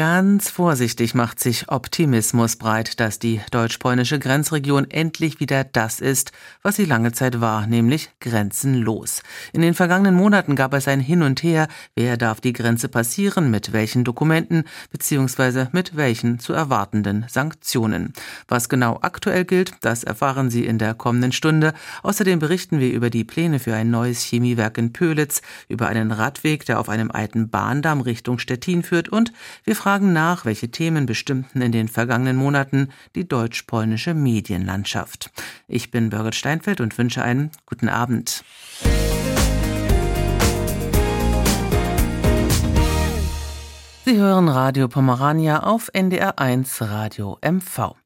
Ganz vorsichtig macht sich Optimismus breit, dass die deutsch-polnische Grenzregion endlich wieder das ist, was sie lange Zeit war, nämlich grenzenlos. In den vergangenen Monaten gab es ein Hin und Her, wer darf die Grenze passieren, mit welchen Dokumenten bzw. mit welchen zu erwartenden Sanktionen. Was genau aktuell gilt, das erfahren Sie in der kommenden Stunde. Außerdem berichten wir über die Pläne für ein neues Chemiewerk in Pölitz, über einen Radweg, der auf einem alten Bahndamm Richtung Stettin führt und wir fragen fragen nach, welche Themen bestimmten in den vergangenen Monaten die deutsch-polnische Medienlandschaft. Ich bin Birgit Steinfeld und wünsche einen guten Abend. Sie hören Radio Pomerania auf NDR1 Radio MV.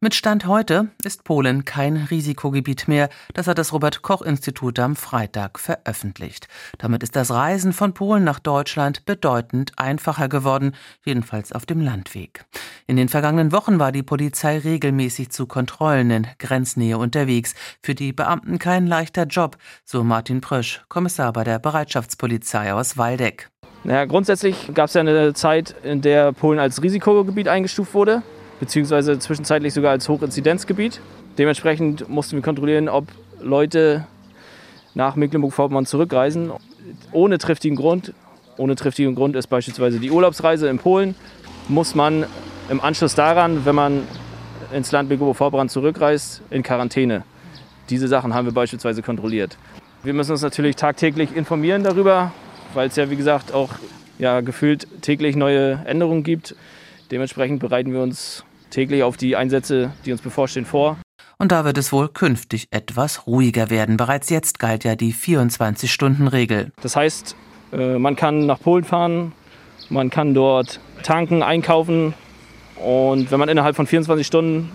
Mit Stand heute ist Polen kein Risikogebiet mehr. Das hat das Robert Koch Institut am Freitag veröffentlicht. Damit ist das Reisen von Polen nach Deutschland bedeutend einfacher geworden, jedenfalls auf dem Landweg. In den vergangenen Wochen war die Polizei regelmäßig zu Kontrollen in Grenznähe unterwegs. Für die Beamten kein leichter Job, so Martin Prösch, Kommissar bei der Bereitschaftspolizei aus Waldeck. Naja, grundsätzlich gab es ja eine Zeit, in der Polen als Risikogebiet eingestuft wurde beziehungsweise zwischenzeitlich sogar als Hochinzidenzgebiet. Dementsprechend mussten wir kontrollieren, ob Leute nach Mecklenburg-Vorpommern zurückreisen, ohne triftigen Grund. Ohne triftigen Grund ist beispielsweise die Urlaubsreise in Polen. Muss man im Anschluss daran, wenn man ins Land Mecklenburg-Vorpommern zurückreist, in Quarantäne. Diese Sachen haben wir beispielsweise kontrolliert. Wir müssen uns natürlich tagtäglich informieren darüber, weil es ja wie gesagt auch ja, gefühlt täglich neue Änderungen gibt. Dementsprechend bereiten wir uns täglich auf die Einsätze, die uns bevorstehen, vor. Und da wird es wohl künftig etwas ruhiger werden. Bereits jetzt galt ja die 24-Stunden-Regel. Das heißt, äh, man kann nach Polen fahren, man kann dort tanken, einkaufen und wenn man innerhalb von 24 Stunden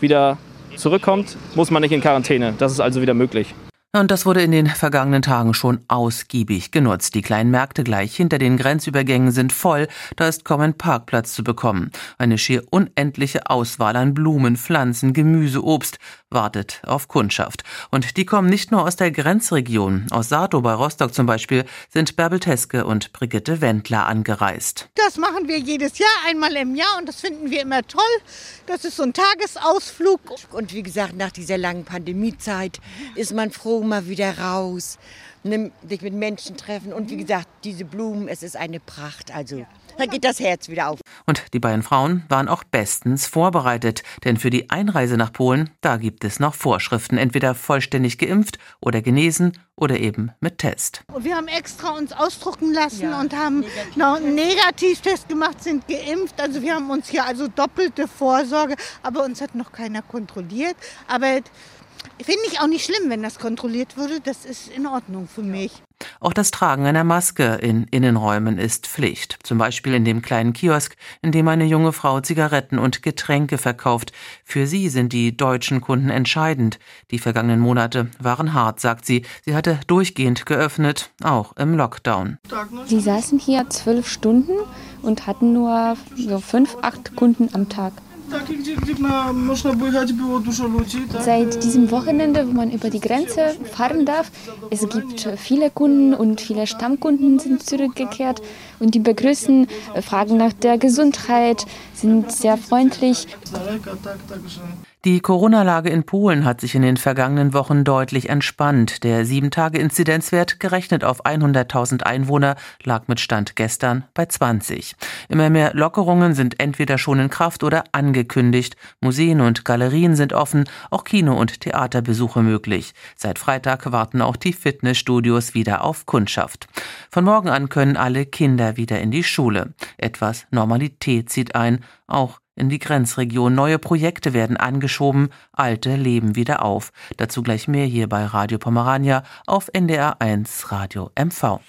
wieder zurückkommt, muss man nicht in Quarantäne. Das ist also wieder möglich. Und das wurde in den vergangenen Tagen schon ausgiebig genutzt. Die kleinen Märkte gleich hinter den Grenzübergängen sind voll, da ist kaum ein Parkplatz zu bekommen. Eine schier unendliche Auswahl an Blumen, Pflanzen, Gemüse, Obst wartet auf Kundschaft. Und die kommen nicht nur aus der Grenzregion. Aus Sato bei Rostock zum Beispiel sind Bärbel Teske und Brigitte Wendler angereist. Das machen wir jedes Jahr, einmal im Jahr und das finden wir immer toll. Das ist so ein Tagesausflug. Und wie gesagt, nach dieser langen Pandemiezeit ist man froh, mal wieder raus, ne, sich mit Menschen treffen. Und wie gesagt, diese Blumen, es ist eine Pracht. Also da geht das Herz wieder auf. Und die beiden Frauen waren auch bestens vorbereitet, denn für die Einreise nach Polen, da gibt es noch Vorschriften, entweder vollständig geimpft oder genesen oder eben mit Test. Wir haben extra uns ausdrucken lassen ja, und haben Negativ noch einen Negativtest gemacht, sind geimpft. Also wir haben uns hier also doppelte Vorsorge, aber uns hat noch keiner kontrolliert. Aber Finde ich auch nicht schlimm, wenn das kontrolliert würde. Das ist in Ordnung für mich. Auch das Tragen einer Maske in Innenräumen ist Pflicht. Zum Beispiel in dem kleinen Kiosk, in dem eine junge Frau Zigaretten und Getränke verkauft. Für sie sind die deutschen Kunden entscheidend. Die vergangenen Monate waren hart, sagt sie. Sie hatte durchgehend geöffnet, auch im Lockdown. Sie saßen hier zwölf Stunden und hatten nur so fünf, acht Kunden am Tag. Seit diesem Wochenende, wo man über die Grenze fahren darf, es gibt viele Kunden und viele Stammkunden sind zurückgekehrt und die begrüßen, fragen nach der Gesundheit, sind sehr freundlich. Die Corona-Lage in Polen hat sich in den vergangenen Wochen deutlich entspannt. Der 7-Tage-Inzidenzwert, gerechnet auf 100.000 Einwohner, lag mit Stand gestern bei 20. Immer mehr Lockerungen sind entweder schon in Kraft oder angekündigt. Museen und Galerien sind offen, auch Kino- und Theaterbesuche möglich. Seit Freitag warten auch die Fitnessstudios wieder auf Kundschaft. Von morgen an können alle Kinder wieder in die Schule. Etwas Normalität zieht ein, auch in die Grenzregion. Neue Projekte werden angeschoben, alte leben wieder auf. Dazu gleich mehr hier bei Radio Pomerania auf NDR 1 Radio MV.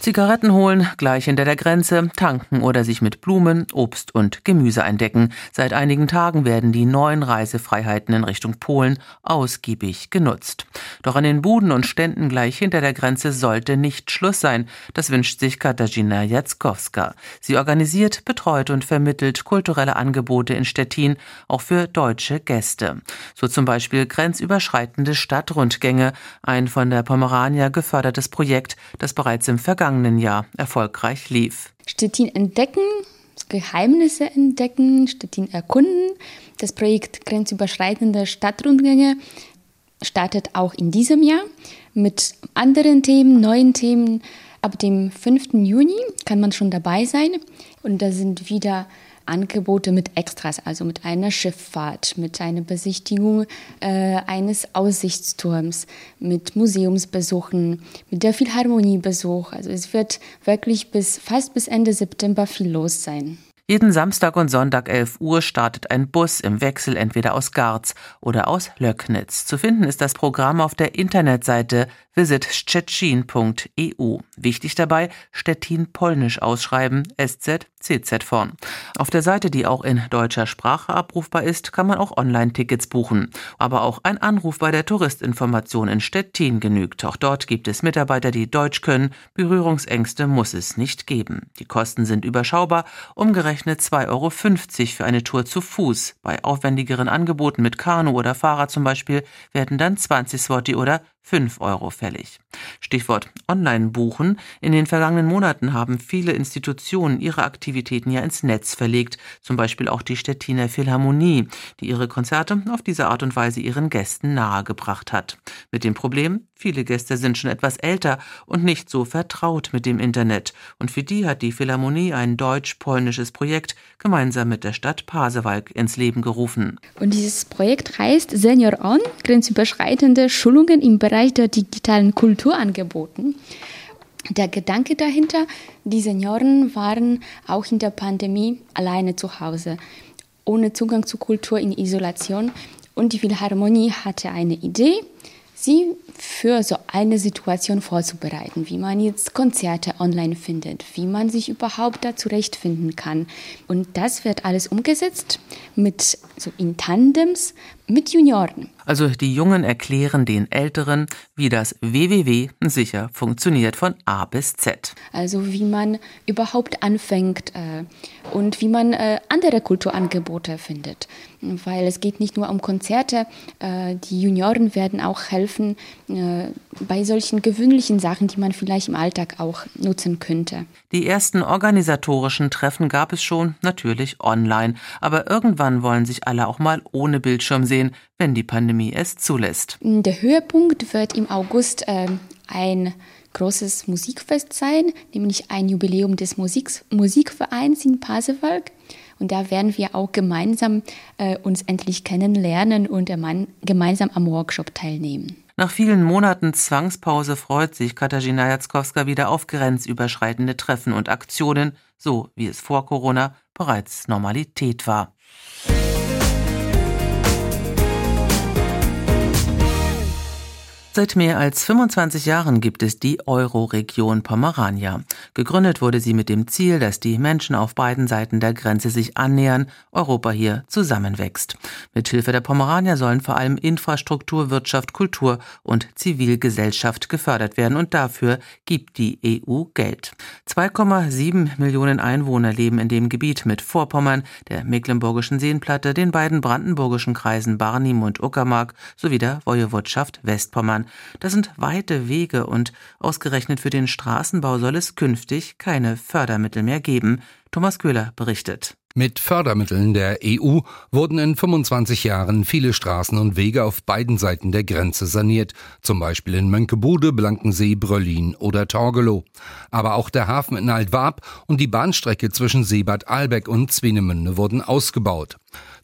Zigaretten holen, gleich hinter der Grenze, tanken oder sich mit Blumen, Obst und Gemüse eindecken. Seit einigen Tagen werden die neuen Reisefreiheiten in Richtung Polen ausgiebig genutzt. Doch an den Buden und Ständen gleich hinter der Grenze sollte nicht Schluss sein. Das wünscht sich Katarzyna Jackowska. Sie organisiert, betreut und vermittelt kulturelle Angebote in Stettin, auch für deutsche Gäste. So zum Beispiel grenzüberschreitende Stadtrundgänge, ein von der Pomerania gefördertes Projekt, das bereits im vergangenen vergangenen Jahr erfolgreich lief. Stettin entdecken, Geheimnisse entdecken, Stettin erkunden. Das Projekt Grenzüberschreitende Stadtrundgänge startet auch in diesem Jahr mit anderen Themen, neuen Themen. Ab dem 5. Juni kann man schon dabei sein und da sind wieder Angebote mit Extras, also mit einer Schifffahrt, mit einer Besichtigung äh, eines Aussichtsturms, mit Museumsbesuchen, mit der Philharmoniebesuch. Also es wird wirklich bis fast bis Ende September viel los sein. Jeden Samstag und Sonntag 11 Uhr startet ein Bus im Wechsel entweder aus Garz oder aus Löcknitz. Zu finden ist das Programm auf der Internetseite visitstettin.eu. Wichtig dabei, Stettin polnisch ausschreiben, SZ, CZ vorn. Auf der Seite, die auch in deutscher Sprache abrufbar ist, kann man auch Online-Tickets buchen. Aber auch ein Anruf bei der Touristinformation in Stettin genügt. Auch dort gibt es Mitarbeiter, die Deutsch können. Berührungsängste muss es nicht geben. Die Kosten sind überschaubar, umgerechnet 2,50 Euro für eine Tour zu Fuß. Bei aufwendigeren Angeboten mit Kanu oder Fahrrad zum Beispiel werden dann 20 Swati oder 5 Euro fällig. Stichwort Online-Buchen. In den vergangenen Monaten haben viele Institutionen ihre Aktivitäten ja ins Netz verlegt, zum Beispiel auch die Stettiner Philharmonie, die ihre Konzerte auf diese Art und Weise ihren Gästen nahegebracht hat. Mit dem Problem, viele Gäste sind schon etwas älter und nicht so vertraut mit dem Internet. Und für die hat die Philharmonie ein deutsch-polnisches Projekt gemeinsam mit der Stadt Pasewalk ins Leben gerufen. Und dieses Projekt heißt Senior On, grenzüberschreitende Schulungen im Bereich der digitalen Kultur angeboten. Der Gedanke dahinter, die Senioren waren auch in der Pandemie alleine zu Hause, ohne Zugang zu Kultur in Isolation. Und die Philharmonie hatte eine Idee, sie für so eine Situation vorzubereiten, wie man jetzt Konzerte online findet, wie man sich überhaupt da zurechtfinden kann. Und das wird alles umgesetzt mit so in Tandems mit Junioren. Also die Jungen erklären den Älteren, wie das WWW sicher funktioniert von A bis Z. Also wie man überhaupt anfängt äh, und wie man äh, andere Kulturangebote findet. Weil es geht nicht nur um Konzerte, äh, die Junioren werden auch helfen äh, bei solchen gewöhnlichen Sachen, die man vielleicht im Alltag auch nutzen könnte. Die ersten organisatorischen Treffen gab es schon, natürlich online, aber irgendwann wollen sich alle auch mal ohne Bildschirm sehen, wenn die Pandemie es zulässt. Der Höhepunkt wird im August äh, ein großes Musikfest sein, nämlich ein Jubiläum des Musik Musikvereins in Pasewalk. Und da werden wir auch gemeinsam äh, uns endlich kennenlernen und gemeinsam am Workshop teilnehmen. Nach vielen Monaten Zwangspause freut sich Katarzyna Jackowska wieder auf grenzüberschreitende Treffen und Aktionen, so wie es vor Corona bereits Normalität war. Seit mehr als 25 Jahren gibt es die Euro-Region Pomerania. Gegründet wurde sie mit dem Ziel, dass die Menschen auf beiden Seiten der Grenze sich annähern, Europa hier zusammenwächst. Mithilfe der Pomerania sollen vor allem Infrastruktur, Wirtschaft, Kultur und Zivilgesellschaft gefördert werden und dafür gibt die EU Geld. 2,7 Millionen Einwohner leben in dem Gebiet mit Vorpommern, der Mecklenburgischen Seenplatte, den beiden brandenburgischen Kreisen Barnim und Uckermark sowie der Wojewodschaft Westpommern. Das sind weite Wege und ausgerechnet für den Straßenbau soll es künftig keine Fördermittel mehr geben. Thomas Köhler berichtet. Mit Fördermitteln der EU wurden in 25 Jahren viele Straßen und Wege auf beiden Seiten der Grenze saniert, zum Beispiel in Mönckebude, Blankensee, Bröllin oder Torgelow. Aber auch der Hafen in Altwarp und die Bahnstrecke zwischen Seebad Albeck und Zweenemünde wurden ausgebaut.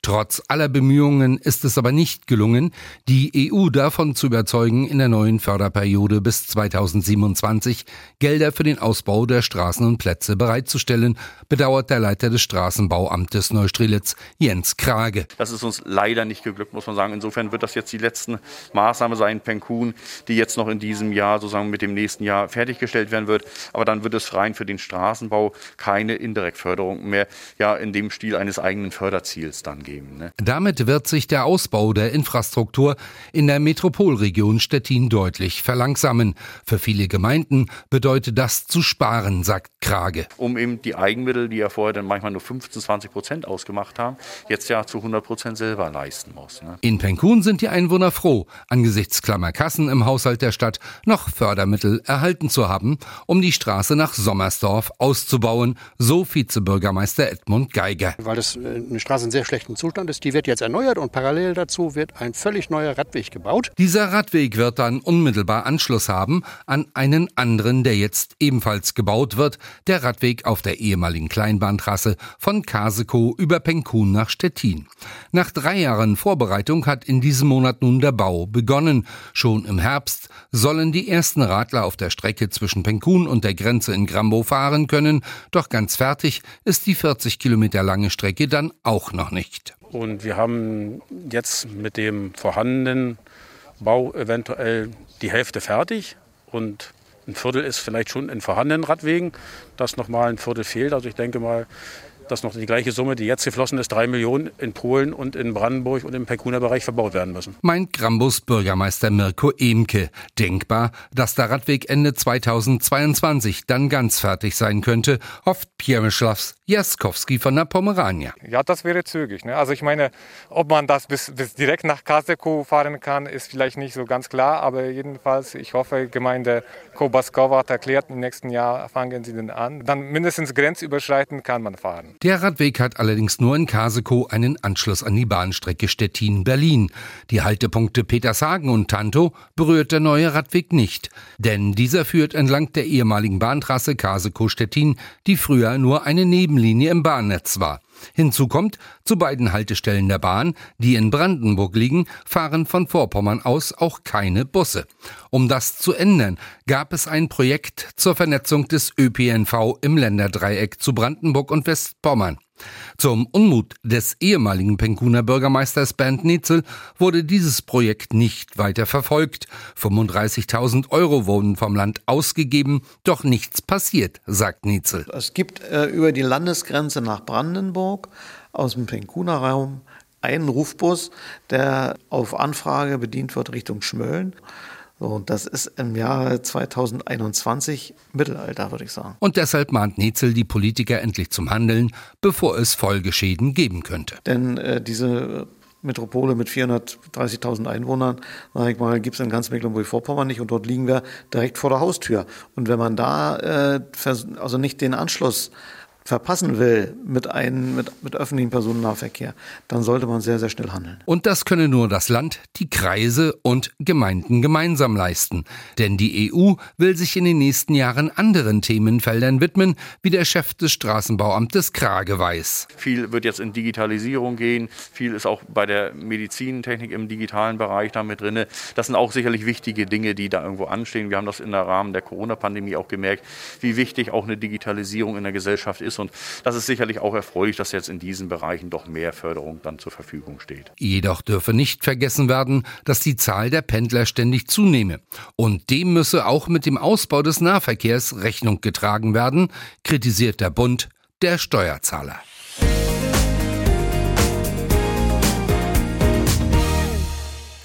Trotz aller Bemühungen ist es aber nicht gelungen, die EU davon zu überzeugen, in der neuen Förderperiode bis 2027 Gelder für den Ausbau der Straßen und Plätze bereitzustellen, bedauert der Leiter des Straßenbauamtes Neustrelitz, Jens Krage. Das ist uns leider nicht geglückt, muss man sagen. Insofern wird das jetzt die letzte Maßnahme sein, Penkun, die jetzt noch in diesem Jahr sozusagen mit dem nächsten Jahr fertiggestellt werden wird. Aber dann wird es rein für den Straßenbau keine Indirektförderung mehr, ja, in dem Stil eines eigenen Förderziels dann geben geben. Ne? Damit wird sich der Ausbau der Infrastruktur in der Metropolregion Stettin deutlich verlangsamen. Für viele Gemeinden bedeutet das zu sparen, sagt Krage. Um eben die Eigenmittel, die ja vorher dann manchmal nur 15, 20 Prozent ausgemacht haben, jetzt ja zu 100 Prozent selber leisten muss. Ne? In Penkun sind die Einwohner froh, angesichts Klammerkassen im Haushalt der Stadt noch Fördermittel erhalten zu haben, um die Straße nach Sommersdorf auszubauen, so Vizebürgermeister Edmund Geiger. Weil das äh, eine Straße in sehr schlechten Zustand ist. Die wird jetzt erneuert und parallel dazu wird ein völlig neuer Radweg gebaut. Dieser Radweg wird dann unmittelbar Anschluss haben an einen anderen, der jetzt ebenfalls gebaut wird, der Radweg auf der ehemaligen Kleinbahntrasse von Kaseko über Penkun nach Stettin. Nach drei Jahren Vorbereitung hat in diesem Monat nun der Bau begonnen. Schon im Herbst sollen die ersten Radler auf der Strecke zwischen Penkun und der Grenze in Grambo fahren können, doch ganz fertig ist die 40 Kilometer lange Strecke dann auch noch nicht. Und wir haben jetzt mit dem vorhandenen Bau eventuell die Hälfte fertig und ein Viertel ist vielleicht schon in vorhandenen Radwegen, dass nochmal ein Viertel fehlt. Also ich denke mal, dass noch die gleiche Summe, die jetzt geflossen ist, drei Millionen in Polen und in Brandenburg und im Pekuner Bereich verbaut werden müssen. Meint Grambus Bürgermeister Mirko Emke. Denkbar, dass der Radweg Ende 2022 dann ganz fertig sein könnte, hofft Piermischlavs Jaskowski von der Pomerania. Ja, das wäre zügig. Ne? Also ich meine, ob man das bis, bis direkt nach Kaseko fahren kann, ist vielleicht nicht so ganz klar, aber jedenfalls, ich hoffe, Gemeinde Kobaskova hat erklärt, im nächsten Jahr fangen sie den an. Dann mindestens grenzüberschreitend kann man fahren. Der Radweg hat allerdings nur in Kaseko einen Anschluss an die Bahnstrecke Stettin-Berlin. Die Haltepunkte Petershagen und Tanto berührt der neue Radweg nicht, denn dieser führt entlang der ehemaligen Bahntrasse Kaseko-Stettin, die früher nur eine Nebenlinie im Bahnnetz war. Hinzu kommt, zu beiden Haltestellen der Bahn, die in Brandenburg liegen, fahren von Vorpommern aus auch keine Busse. Um das zu ändern, gab es ein Projekt zur Vernetzung des ÖPNV im Länderdreieck zu Brandenburg und Westpommern. Zum Unmut des ehemaligen Penkuner Bürgermeisters Bernd Netzel wurde dieses Projekt nicht weiter verfolgt. 35.000 Euro wurden vom Land ausgegeben, doch nichts passiert, sagt Netzel. Es gibt äh, über die Landesgrenze nach Brandenburg aus dem Penkuner Raum einen Rufbus, der auf Anfrage bedient wird Richtung Schmölln. So, und das ist im Jahr 2021 Mittelalter, würde ich sagen. Und deshalb mahnt Netzel die Politiker endlich zum Handeln, bevor es Folgeschäden geben könnte. Denn äh, diese Metropole mit 430.000 Einwohnern, sage ich mal, gibt es in ganz Mecklenburg-Vorpommern nicht und dort liegen wir direkt vor der Haustür. Und wenn man da äh, also nicht den Anschluss verpassen will mit, einem, mit, mit öffentlichem Personennahverkehr, dann sollte man sehr, sehr schnell handeln. Und das könne nur das Land, die Kreise und Gemeinden gemeinsam leisten. Denn die EU will sich in den nächsten Jahren anderen Themenfeldern widmen, wie der Chef des Straßenbauamtes Krage weiß. Viel wird jetzt in Digitalisierung gehen, viel ist auch bei der Medizintechnik im digitalen Bereich damit drin. Das sind auch sicherlich wichtige Dinge, die da irgendwo anstehen. Wir haben das in der Rahmen der Corona-Pandemie auch gemerkt, wie wichtig auch eine Digitalisierung in der Gesellschaft ist ist. Und das ist sicherlich auch erfreulich, dass jetzt in diesen Bereichen doch mehr Förderung dann zur Verfügung steht. Jedoch dürfe nicht vergessen werden, dass die Zahl der Pendler ständig zunehme. Und dem müsse auch mit dem Ausbau des Nahverkehrs Rechnung getragen werden, kritisiert der Bund der Steuerzahler.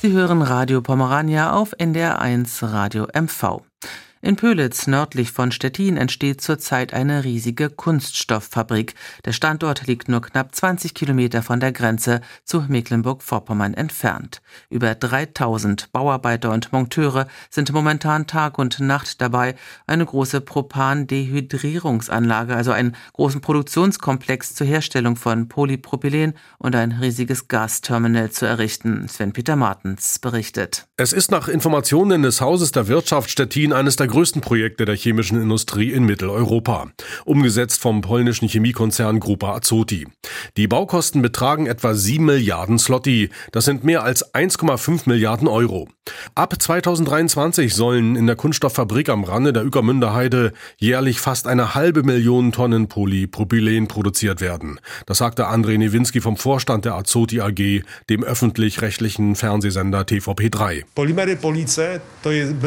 Sie hören Radio Pomerania auf NDR1 Radio MV. In Pölitz nördlich von Stettin entsteht zurzeit eine riesige Kunststofffabrik. Der Standort liegt nur knapp 20 Kilometer von der Grenze zu Mecklenburg-Vorpommern entfernt. Über 3000 Bauarbeiter und Monteure sind momentan Tag und Nacht dabei, eine große Propandehydrierungsanlage, also einen großen Produktionskomplex zur Herstellung von Polypropylen und ein riesiges Gasterminal zu errichten. Sven-Peter Martens berichtet. Es ist nach Informationen des Hauses der Wirtschaft Stettin eines der größten Projekte der chemischen Industrie in Mitteleuropa, umgesetzt vom polnischen Chemiekonzern Grupa Azoti. Die Baukosten betragen etwa 7 Milliarden Slotti, das sind mehr als 1,5 Milliarden Euro. Ab 2023 sollen in der Kunststofffabrik am Rande der Ueckermünder Heide jährlich fast eine halbe Million Tonnen Polypropylen produziert werden. Das sagte André Newinski vom Vorstand der Azoti AG, dem öffentlich-rechtlichen Fernsehsender TVP3. Polymery Police to jest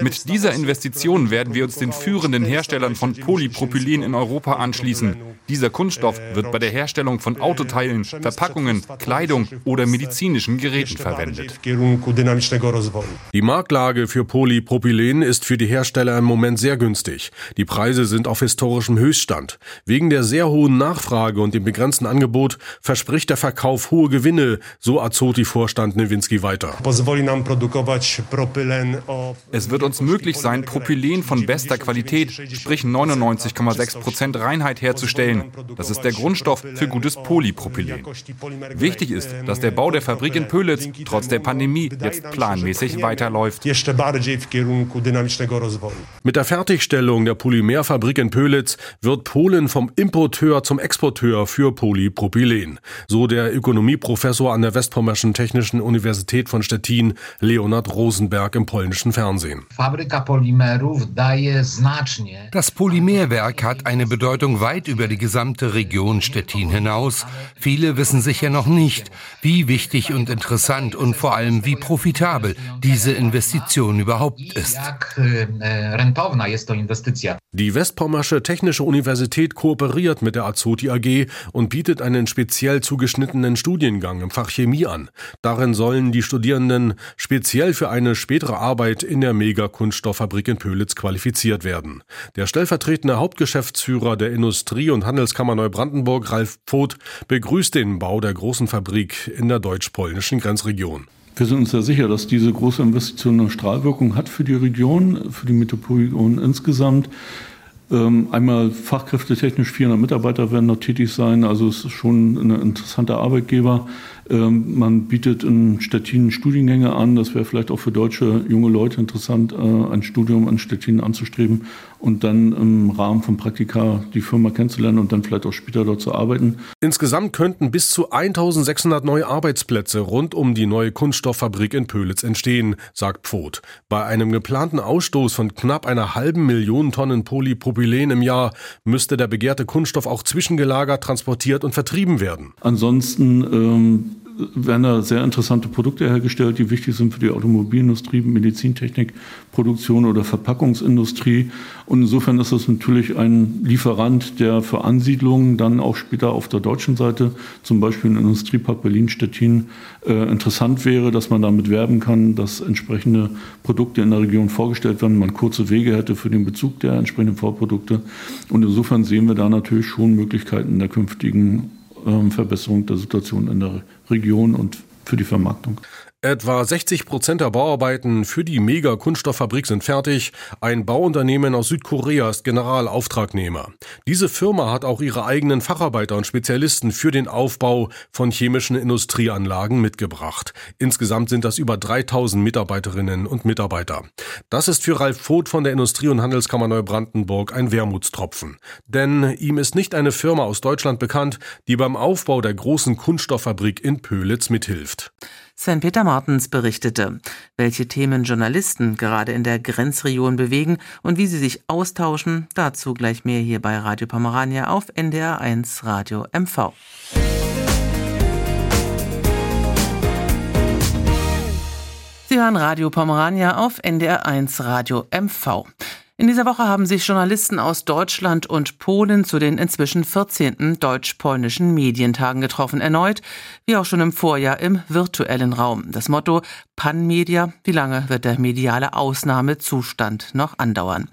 mit dieser Investition werden wir uns den führenden Herstellern von Polypropylen in Europa anschließen. Dieser Kunststoff wird bei der Herstellung von Autoteilen, Verpackungen, Kleidung oder medizinischen Geräten verwendet. Die Marktlage für Polypropylen ist für die Hersteller im Moment sehr günstig. Die Preise sind auf historischem Höchststand. Wegen der sehr hohen Nachfrage und dem begrenzten Angebot verspricht der Verkauf hohe Gewinne, so Azoti-Vorstand Nowinski weiter. Es wird uns möglich sein, Propylen von bester Qualität, sprich 99,6 Prozent Reinheit herzustellen. Das ist der Grundstoff für gutes Polypropylen. Wichtig ist, dass der Bau der Fabrik in Pölitz trotz der Pandemie jetzt planmäßig weiterläuft. Mit der Fertigstellung der Polymerfabrik in Pölitz wird Polen vom Importeur zum Exporteur für Polypropylen, so der Ökonomieprofessor an der Westpommerschen Technischen Universität von Stettin, Leonard Rosenberg im polnischen Fernsehen. Fernsehen. Das Polymerwerk hat eine Bedeutung weit über die gesamte Region Stettin hinaus. Viele wissen sicher noch nicht, wie wichtig und interessant und vor allem wie profitabel diese Investition überhaupt ist. Die Westpommersche Technische Universität kooperiert mit der Azoti AG und bietet einen speziell zugeschnittenen Studiengang im Fach Chemie an. Darin sollen die Studierenden speziell für eine spätere Arbeit in der Mega-Kunststofffabrik in Pölitz qualifiziert werden. Der stellvertretende Hauptgeschäftsführer der Industrie- und Handelskammer Neubrandenburg, Ralf Pfoth, begrüßt den Bau der großen Fabrik in der deutsch-polnischen Grenzregion. Wir sind uns sehr sicher, dass diese große Investition eine Strahlwirkung hat für die Region, für die Metropolregion insgesamt. Ähm, einmal fachkräftetechnisch 400 Mitarbeiter werden dort tätig sein, also es ist schon ein interessanter Arbeitgeber. Ähm, man bietet in Stettin Studiengänge an. Das wäre vielleicht auch für deutsche junge Leute interessant, äh, ein Studium in Stettin anzustreben und dann im Rahmen von Praktika die Firma kennenzulernen und dann vielleicht auch später dort zu arbeiten. Insgesamt könnten bis zu 1600 neue Arbeitsplätze rund um die neue Kunststofffabrik in Pölitz entstehen, sagt Pfoth. Bei einem geplanten Ausstoß von knapp einer halben Million Tonnen Polypropylen im Jahr müsste der begehrte Kunststoff auch zwischengelagert, transportiert und vertrieben werden. Ansonsten ähm, werden da sehr interessante Produkte hergestellt, die wichtig sind für die Automobilindustrie, Medizintechnik, Produktion oder Verpackungsindustrie. Und insofern ist das natürlich ein Lieferant, der für Ansiedlungen dann auch später auf der deutschen Seite, zum Beispiel in Industriepark Berlin-Stettin, äh, interessant wäre, dass man damit werben kann, dass entsprechende Produkte in der Region vorgestellt werden, man kurze Wege hätte für den Bezug der entsprechenden Vorprodukte. Und insofern sehen wir da natürlich schon Möglichkeiten der künftigen ähm, Verbesserung der Situation in der Region und für die Vermarktung. Etwa 60 Prozent der Bauarbeiten für die Mega-Kunststofffabrik sind fertig. Ein Bauunternehmen aus Südkorea ist Generalauftragnehmer. Diese Firma hat auch ihre eigenen Facharbeiter und Spezialisten für den Aufbau von chemischen Industrieanlagen mitgebracht. Insgesamt sind das über 3000 Mitarbeiterinnen und Mitarbeiter. Das ist für Ralf Voth von der Industrie- und Handelskammer Neubrandenburg ein Wermutstropfen. Denn ihm ist nicht eine Firma aus Deutschland bekannt, die beim Aufbau der großen Kunststofffabrik in Pölitz mithilft. Sven Peter Martens berichtete, welche Themen Journalisten gerade in der Grenzregion bewegen und wie sie sich austauschen. Dazu gleich mehr hier bei Radio Pomerania auf NDR1 Radio MV. Sie hören Radio Pomerania auf NDR1 Radio MV. In dieser Woche haben sich Journalisten aus Deutschland und Polen zu den inzwischen 14. deutsch-polnischen Medientagen getroffen, erneut, wie auch schon im Vorjahr im virtuellen Raum. Das Motto Pan-Media, wie lange wird der mediale Ausnahmezustand noch andauern?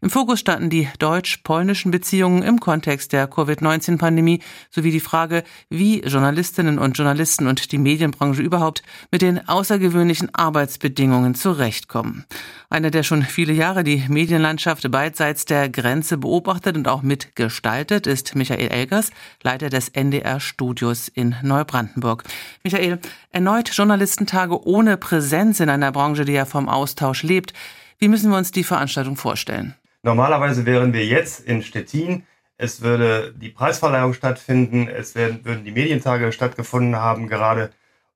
Im Fokus standen die deutsch-polnischen Beziehungen im Kontext der Covid-19-Pandemie sowie die Frage, wie Journalistinnen und Journalisten und die Medienbranche überhaupt mit den außergewöhnlichen Arbeitsbedingungen zurechtkommen. Einer, der schon viele Jahre die Medienlandschaft beidseits der Grenze beobachtet und auch mitgestaltet, ist Michael Elgers, Leiter des NDR-Studios in Neubrandenburg. Michael, erneut Journalistentage ohne Präsenz in einer Branche, die ja vom Austausch lebt. Wie müssen wir uns die Veranstaltung vorstellen? Normalerweise wären wir jetzt in Stettin. Es würde die Preisverleihung stattfinden. Es werden, würden die Medientage stattgefunden haben gerade.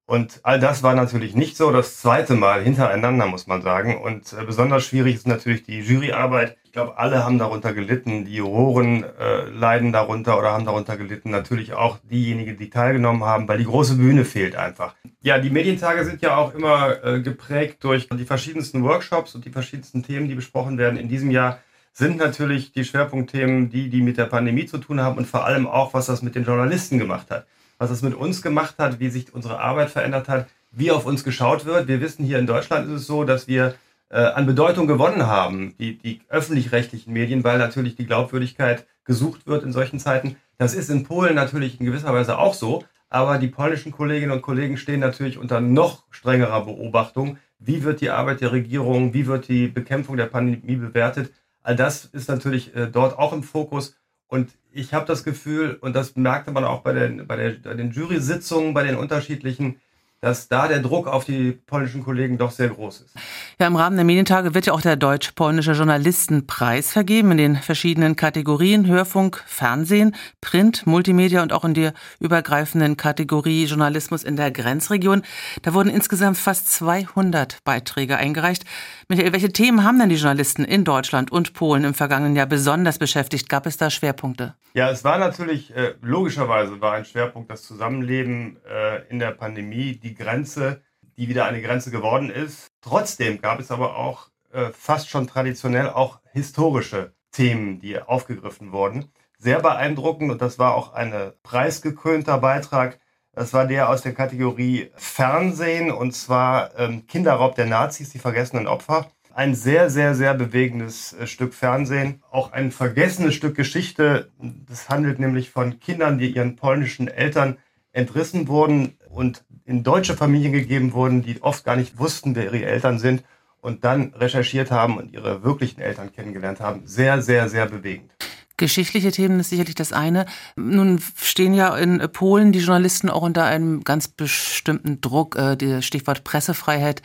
Und all das war natürlich nicht so. Das zweite Mal hintereinander, muss man sagen. Und äh, besonders schwierig ist natürlich die Juryarbeit. Ich glaube, alle haben darunter gelitten. Die Juroren äh, leiden darunter oder haben darunter gelitten. Natürlich auch diejenigen, die teilgenommen haben, weil die große Bühne fehlt einfach. Ja, die Medientage sind ja auch immer äh, geprägt durch die verschiedensten Workshops und die verschiedensten Themen, die besprochen werden. In diesem Jahr sind natürlich die Schwerpunktthemen die, die mit der Pandemie zu tun haben und vor allem auch, was das mit den Journalisten gemacht hat. Was das mit uns gemacht hat, wie sich unsere Arbeit verändert hat, wie auf uns geschaut wird. Wir wissen, hier in Deutschland ist es so, dass wir äh, an Bedeutung gewonnen haben, die, die öffentlich-rechtlichen Medien, weil natürlich die Glaubwürdigkeit gesucht wird in solchen Zeiten. Das ist in Polen natürlich in gewisser Weise auch so, aber die polnischen Kolleginnen und Kollegen stehen natürlich unter noch strengerer Beobachtung. Wie wird die Arbeit der Regierung, wie wird die Bekämpfung der Pandemie bewertet? All das ist natürlich äh, dort auch im Fokus. Und ich habe das Gefühl, und das merkte man auch bei den, bei, der, bei den Jury-Sitzungen, bei den unterschiedlichen dass da der Druck auf die polnischen Kollegen doch sehr groß ist. Ja, im Rahmen der Medientage wird ja auch der Deutsch-Polnische Journalistenpreis vergeben in den verschiedenen Kategorien Hörfunk, Fernsehen, Print, Multimedia und auch in der übergreifenden Kategorie Journalismus in der Grenzregion. Da wurden insgesamt fast 200 Beiträge eingereicht. Michael, welche Themen haben denn die Journalisten in Deutschland und Polen im vergangenen Jahr besonders beschäftigt? Gab es da Schwerpunkte? Ja, es war natürlich, äh, logischerweise war ein Schwerpunkt das Zusammenleben äh, in der Pandemie, die Grenze, die wieder eine Grenze geworden ist. Trotzdem gab es aber auch äh, fast schon traditionell auch historische Themen, die aufgegriffen wurden. Sehr beeindruckend und das war auch ein preisgekrönter Beitrag. Das war der aus der Kategorie Fernsehen und zwar ähm, Kinderraub der Nazis, die vergessenen Opfer ein sehr, sehr, sehr bewegendes äh, Stück Fernsehen. Auch ein vergessenes Stück Geschichte. Das handelt nämlich von Kindern, die ihren polnischen Eltern entrissen wurden und in deutsche Familien gegeben wurden, die oft gar nicht wussten, wer ihre Eltern sind und dann recherchiert haben und ihre wirklichen Eltern kennengelernt haben. Sehr, sehr, sehr bewegend. Geschichtliche Themen ist sicherlich das eine. Nun stehen ja in Polen die Journalisten auch unter einem ganz bestimmten Druck, äh, das Stichwort Pressefreiheit.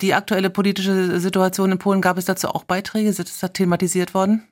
Die aktuelle politische Situation in Polen, gab es dazu auch Beiträge? Ist das thematisiert worden?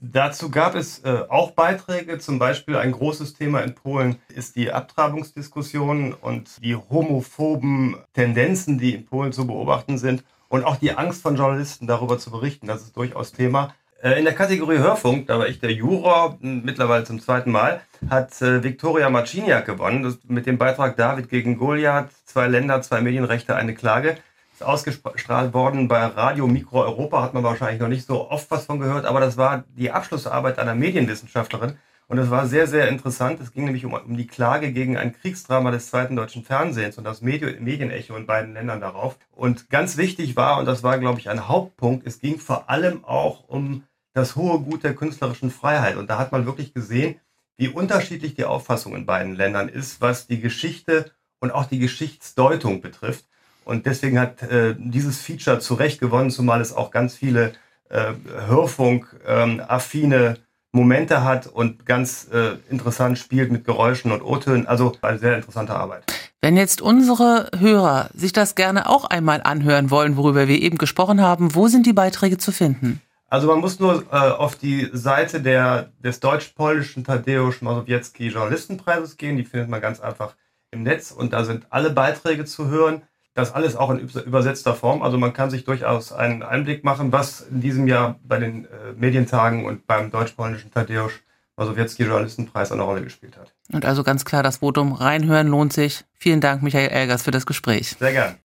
Dazu gab es äh, auch Beiträge. Zum Beispiel ein großes Thema in Polen ist die Abtreibungsdiskussion und die homophoben Tendenzen, die in Polen zu beobachten sind. Und auch die Angst von Journalisten darüber zu berichten. Das ist durchaus Thema. Äh, in der Kategorie Hörfunk, da war ich der Juror, mittlerweile zum zweiten Mal, hat äh, Viktoria Marciniak gewonnen. Mit dem Beitrag David gegen Goliath, zwei Länder, zwei Medienrechte, eine Klage. Ist ausgestrahlt worden bei Radio Mikro Europa, hat man wahrscheinlich noch nicht so oft was von gehört, aber das war die Abschlussarbeit einer Medienwissenschaftlerin. Und das war sehr, sehr interessant. Es ging nämlich um, um die Klage gegen ein Kriegsdrama des zweiten deutschen Fernsehens und das Medienecho in beiden Ländern darauf. Und ganz wichtig war, und das war, glaube ich, ein Hauptpunkt, es ging vor allem auch um das hohe Gut der künstlerischen Freiheit. Und da hat man wirklich gesehen, wie unterschiedlich die Auffassung in beiden Ländern ist, was die Geschichte und auch die Geschichtsdeutung betrifft. Und deswegen hat äh, dieses Feature zu Recht gewonnen, zumal es auch ganz viele äh, Hörfunk-affine ähm, Momente hat und ganz äh, interessant spielt mit Geräuschen und O-Tönen. Also eine sehr interessante Arbeit. Wenn jetzt unsere Hörer sich das gerne auch einmal anhören wollen, worüber wir eben gesprochen haben, wo sind die Beiträge zu finden? Also man muss nur äh, auf die Seite der, des deutsch-polnischen Tadeusz Mazowiecki Journalistenpreises gehen. Die findet man ganz einfach im Netz und da sind alle Beiträge zu hören. Das alles auch in übersetzter Form. Also man kann sich durchaus einen Einblick machen, was in diesem Jahr bei den äh, Medientagen und beim deutsch-polnischen Tadeusz Mazowiecki Journalistenpreis eine Rolle gespielt hat. Und also ganz klar das Votum reinhören lohnt sich. Vielen Dank, Michael Elgers, für das Gespräch. Sehr gern.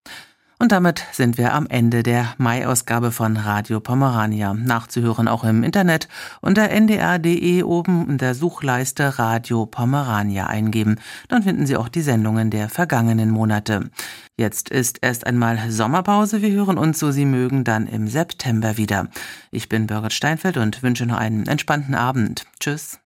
Und damit sind wir am Ende der Mai-Ausgabe von Radio Pomerania. Nachzuhören auch im Internet unter ndr.de oben in der Suchleiste Radio Pomerania eingeben. Dann finden Sie auch die Sendungen der vergangenen Monate. Jetzt ist erst einmal Sommerpause. Wir hören uns, so Sie mögen, dann im September wieder. Ich bin Birgit Steinfeld und wünsche noch einen entspannten Abend. Tschüss.